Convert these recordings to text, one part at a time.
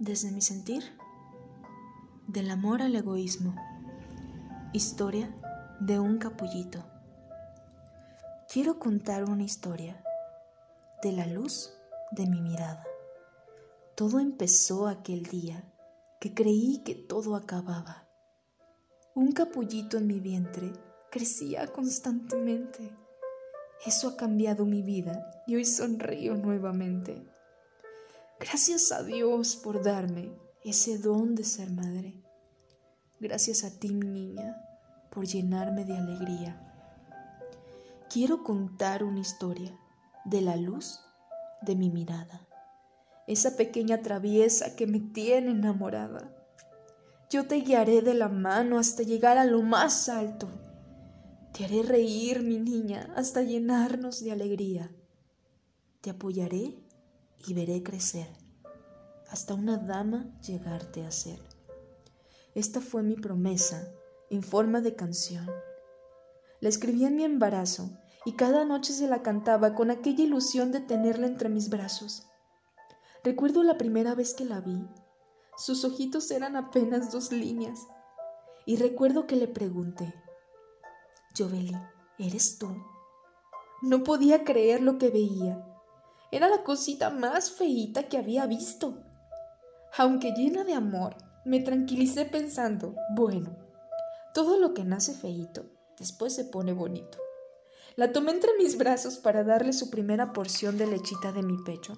Desde mi sentir, del amor al egoísmo. Historia de un capullito. Quiero contar una historia de la luz de mi mirada. Todo empezó aquel día que creí que todo acababa. Un capullito en mi vientre crecía constantemente. Eso ha cambiado mi vida y hoy sonrío nuevamente. Gracias a Dios por darme ese don de ser madre. Gracias a ti, niña, por llenarme de alegría. Quiero contar una historia de la luz de mi mirada, esa pequeña traviesa que me tiene enamorada. Yo te guiaré de la mano hasta llegar a lo más alto. Te haré reír, mi niña, hasta llenarnos de alegría. Te apoyaré y veré crecer, hasta una dama llegarte a ser. Esta fue mi promesa en forma de canción. La escribí en mi embarazo y cada noche se la cantaba con aquella ilusión de tenerla entre mis brazos. Recuerdo la primera vez que la vi. Sus ojitos eran apenas dos líneas. Y recuerdo que le pregunté, Joveli, ¿eres tú? No podía creer lo que veía. Era la cosita más feíta que había visto. Aunque llena de amor, me tranquilicé pensando, bueno, todo lo que nace feíto, después se pone bonito. La tomé entre mis brazos para darle su primera porción de lechita de mi pecho,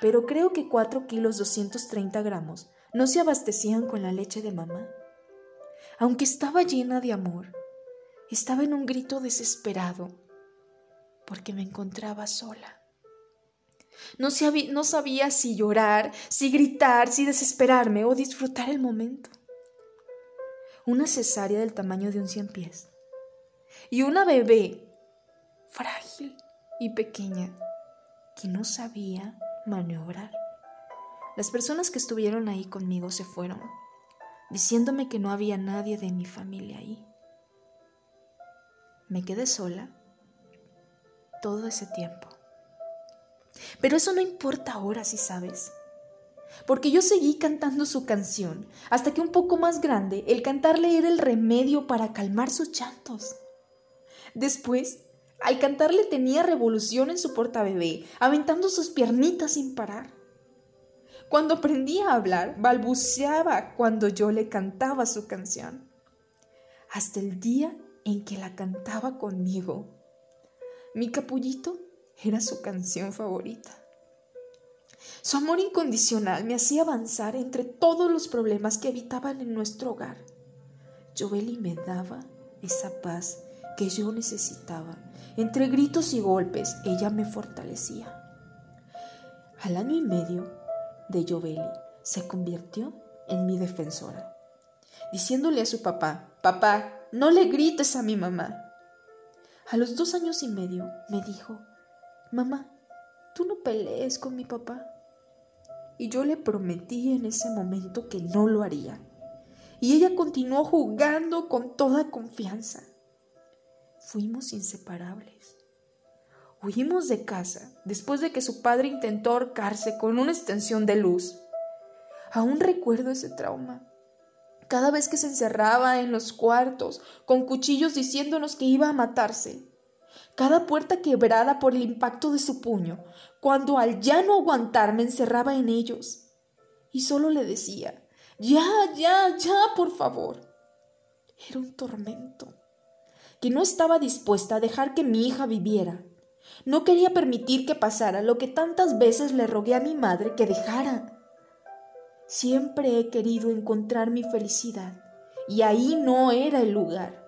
pero creo que cuatro kilos 230 gramos no se abastecían con la leche de mamá. Aunque estaba llena de amor, estaba en un grito desesperado porque me encontraba sola. No sabía, si llorar, si gritar, si desesperarme o disfrutar el momento. Una cesárea del tamaño de un cien pies. Y una bebé frágil y pequeña que no sabía maniobrar. Las personas que estuvieron ahí conmigo se fueron, diciéndome que no había nadie de mi familia ahí. Me quedé sola todo ese tiempo. Pero eso no importa ahora, si sabes. Porque yo seguí cantando su canción, hasta que un poco más grande el cantarle era el remedio para calmar sus llantos. Después, al cantarle tenía revolución en su portabebé, aventando sus piernitas sin parar. Cuando aprendía a hablar, balbuceaba cuando yo le cantaba su canción. Hasta el día en que la cantaba conmigo. Mi capullito era su canción favorita. Su amor incondicional me hacía avanzar entre todos los problemas que habitaban en nuestro hogar. Joeli me daba esa paz que yo necesitaba. Entre gritos y golpes, ella me fortalecía. Al año y medio de Joeli se convirtió en mi defensora, diciéndole a su papá, papá, no le grites a mi mamá. A los dos años y medio me dijo, Mamá, tú no pelees con mi papá. Y yo le prometí en ese momento que no lo haría. Y ella continuó jugando con toda confianza. Fuimos inseparables. Huimos de casa después de que su padre intentó ahorcarse con una extensión de luz. Aún recuerdo ese trauma. Cada vez que se encerraba en los cuartos con cuchillos diciéndonos que iba a matarse cada puerta quebrada por el impacto de su puño, cuando al ya no aguantar me encerraba en ellos. Y solo le decía, ya, ya, ya, por favor. Era un tormento, que no estaba dispuesta a dejar que mi hija viviera. No quería permitir que pasara lo que tantas veces le rogué a mi madre que dejara. Siempre he querido encontrar mi felicidad, y ahí no era el lugar.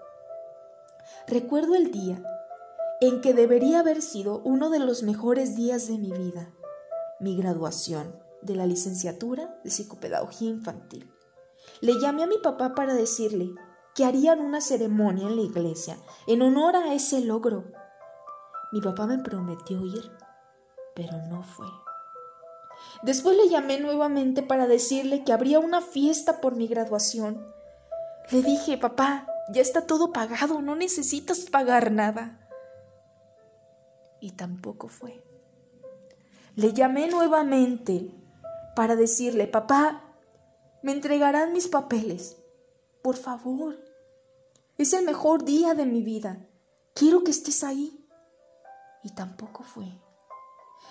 Recuerdo el día en que debería haber sido uno de los mejores días de mi vida, mi graduación de la licenciatura de psicopedagogía infantil. Le llamé a mi papá para decirle que harían una ceremonia en la iglesia en honor a ese logro. Mi papá me prometió ir, pero no fue. Después le llamé nuevamente para decirle que habría una fiesta por mi graduación. Le dije, papá, ya está todo pagado, no necesitas pagar nada y tampoco fue. Le llamé nuevamente para decirle, papá, me entregarán mis papeles. Por favor, es el mejor día de mi vida. Quiero que estés ahí. Y tampoco fue.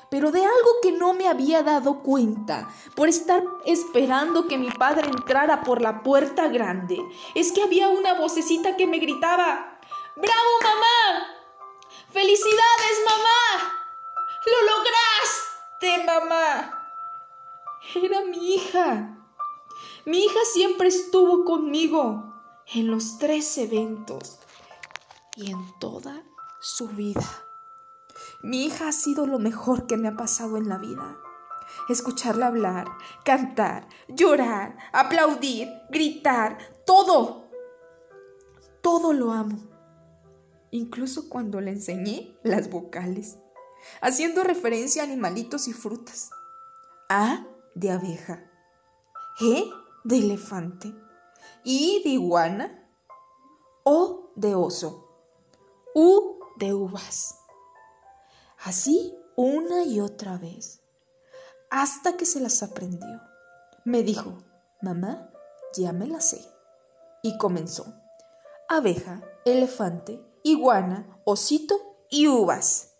Pero de algo que no me había dado cuenta por estar esperando que mi padre entrara por la puerta grande, es que había una vocecita que me gritaba, ¡Bravo, mamá! ¡Felicidades, mamá! ¡Lo lograste, mamá! Era mi hija. Mi hija siempre estuvo conmigo en los tres eventos y en toda su vida. Mi hija ha sido lo mejor que me ha pasado en la vida. Escucharla hablar, cantar, llorar, aplaudir, gritar, todo. Todo lo amo. Incluso cuando le enseñé las vocales, haciendo referencia a animalitos y frutas. A de abeja. E de elefante. I de iguana. O de oso. U de uvas. Así una y otra vez, hasta que se las aprendió. Me dijo, mamá, ya me las sé. Y comenzó. Abeja, elefante, iguana, osito y uvas.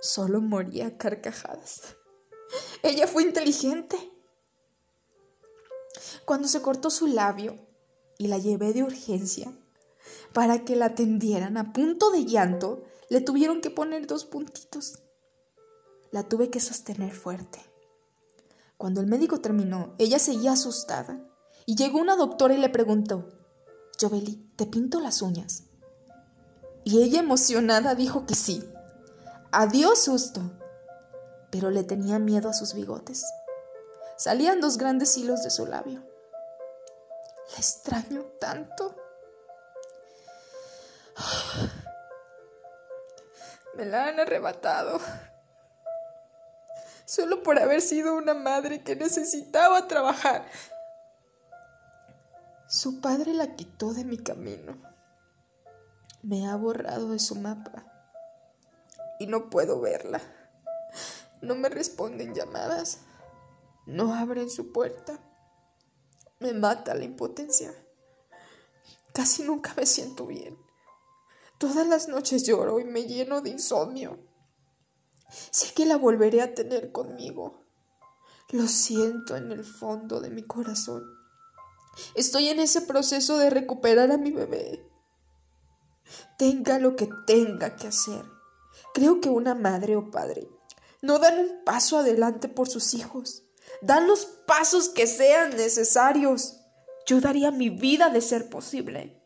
Solo moría carcajadas. Ella fue inteligente. Cuando se cortó su labio y la llevé de urgencia para que la atendieran a punto de llanto, le tuvieron que poner dos puntitos. La tuve que sostener fuerte. Cuando el médico terminó, ella seguía asustada y llegó una doctora y le preguntó, Joveli, ¿te pinto las uñas? Y ella emocionada dijo que sí. Adiós susto. Pero le tenía miedo a sus bigotes. Salían dos grandes hilos de su labio. La extraño tanto. Me la han arrebatado. Solo por haber sido una madre que necesitaba trabajar. Su padre la quitó de mi camino. Me ha borrado de su mapa. Y no puedo verla. No me responden llamadas. No abren su puerta. Me mata la impotencia. Casi nunca me siento bien. Todas las noches lloro y me lleno de insomnio. Sé que la volveré a tener conmigo. Lo siento en el fondo de mi corazón. Estoy en ese proceso de recuperar a mi bebé. Tenga lo que tenga que hacer. Creo que una madre o padre no dan un paso adelante por sus hijos. Dan los pasos que sean necesarios. Yo daría mi vida de ser posible.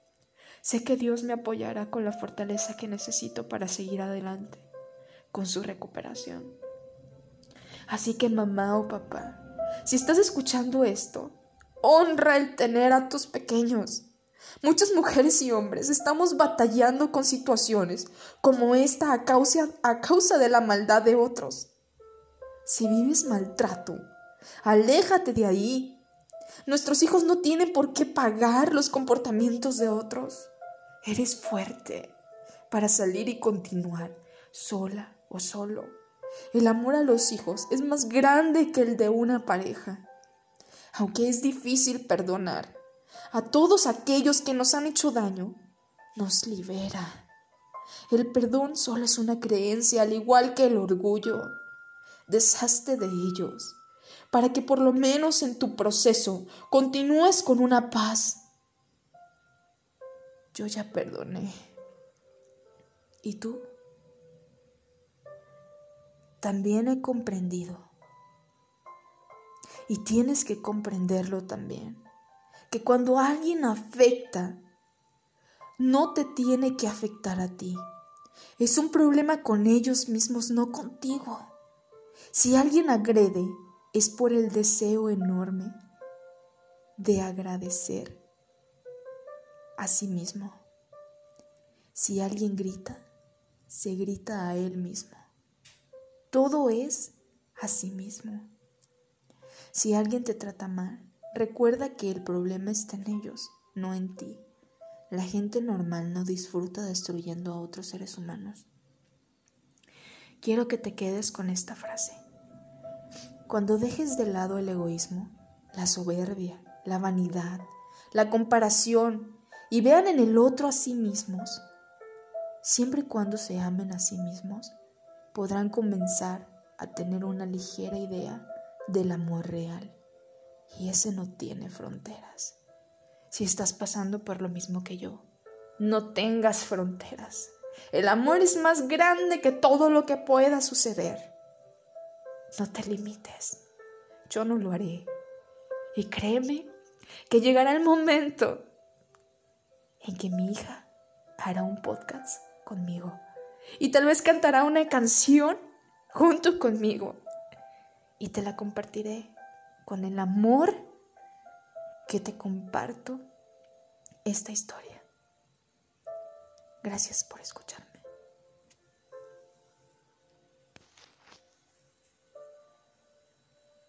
Sé que Dios me apoyará con la fortaleza que necesito para seguir adelante con su recuperación. Así que mamá o papá, si estás escuchando esto, honra el tener a tus pequeños. Muchas mujeres y hombres estamos batallando con situaciones como esta a causa, a causa de la maldad de otros. Si vives maltrato, aléjate de ahí. Nuestros hijos no tienen por qué pagar los comportamientos de otros. Eres fuerte para salir y continuar sola o solo. El amor a los hijos es más grande que el de una pareja. Aunque es difícil perdonar a todos aquellos que nos han hecho daño, nos libera. El perdón solo es una creencia, al igual que el orgullo. Deshazte de ellos, para que por lo menos en tu proceso continúes con una paz yo ya perdoné. ¿Y tú? También he comprendido. Y tienes que comprenderlo también. Que cuando alguien afecta, no te tiene que afectar a ti. Es un problema con ellos mismos, no contigo. Si alguien agrede, es por el deseo enorme de agradecer a sí mismo. Si alguien grita, se grita a él mismo. Todo es a sí mismo. Si alguien te trata mal, recuerda que el problema está en ellos, no en ti. La gente normal no disfruta destruyendo a otros seres humanos. Quiero que te quedes con esta frase. Cuando dejes de lado el egoísmo, la soberbia, la vanidad, la comparación y vean en el otro a sí mismos, siempre y cuando se amen a sí mismos, podrán comenzar a tener una ligera idea del amor real. Y ese no tiene fronteras. Si estás pasando por lo mismo que yo, no tengas fronteras. El amor es más grande que todo lo que pueda suceder. No te limites. Yo no lo haré. Y créeme que llegará el momento en que mi hija hará un podcast conmigo y tal vez cantará una canción junto conmigo y te la compartiré con el amor que te comparto esta historia. Gracias por escucharme.